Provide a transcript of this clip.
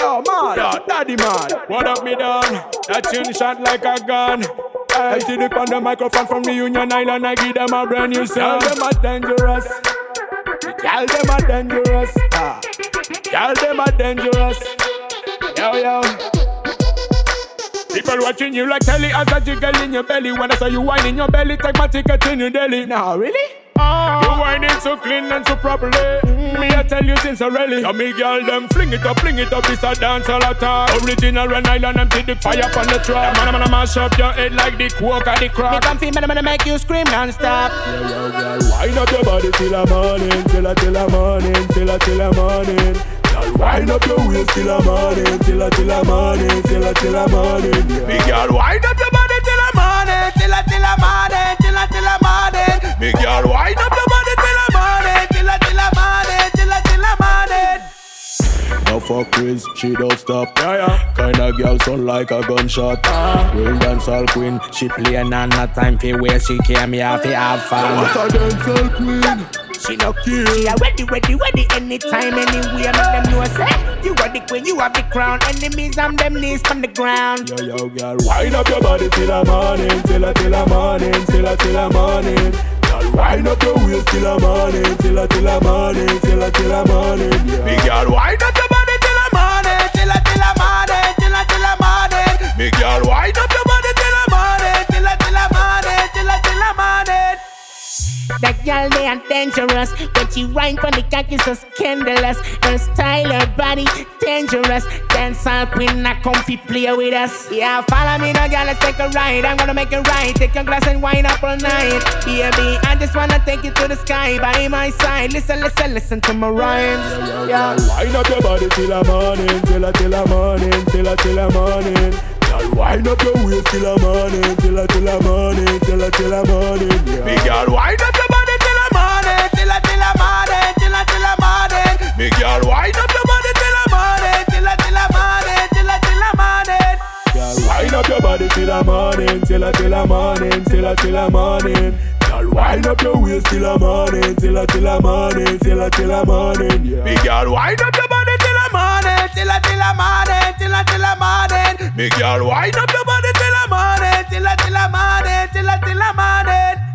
Yo, man, yo, daddy man. What up, me done? That chin shot like a gun. I did it on the microphone from the Union Island. I give them a brand new sound. Girl, them a dangerous. Girl, them a dangerous. Ah. Them a dangerous. Yo, yo. People watching you like telly as a jiggle in your belly. When I saw you whine in your belly, take my ticket in your deli. Nah, really? Oh. You whining so clean and so properly. Mm. Me, I tell you since already. Yeah, me girl, them fling it up, fling it up. It's a dancehall attack. Original Rhode Island, them see the fire on the track. Man, I'm gonna mash up your head like the coke or the crack. Me come feel me, I'm gonna make you scream non-stop. Yeah, yeah, girl, wind up your body till the morning, till a till the morning, till a till the morning. Girl, wind up your waist till the morning, till a till the morning, till a till the morning. Yeah. Big girl, wind up fuck Chris, she don't stop. Yeah, yeah. Kinda girl sound like a gunshot. Uh. Real dancehall queen, she playin' and no time for where she came here fi have fun. What a dancehall queen. She no kill. Yeah, ready, ready, ready, anytime, anywhere. Make them know say you are the queen, you have the crown. Enemies on them knees from the ground. Yo, yo, girl, wind up your body till the morning, till the till the morning, till the till the morning. Girl, wind up your waist till the morning, till the till the morning, That girl they are dangerous. When she rhyme from the cocky so scandalous. Her style, her body dangerous. Dancehall queen, not comfy play with us. Yeah, follow me now, girl. Let's take a ride. I'm gonna make it right. Take your glass and wine up all night. Yeah, me, I just wanna take you to the sky by my side. Listen, listen, listen to my rhymes. Yeah, Wind up your body till the morning, till the till the morning, till the till the morning. Girl, wind up your waist till the morning, till the till the morning, till the till the morning. Yeah. Big girl, wind up up your body till the morning, till the till the morning, till the till the morning. Girl, wind up your waist till the morning, till the till the morning, till the till the morning. Yeah. Big girl, wind up your body till the morning, till the till the morning, till the till the morning. Big girl, wind up your body till the morning, till the till the morning, till the till the morning.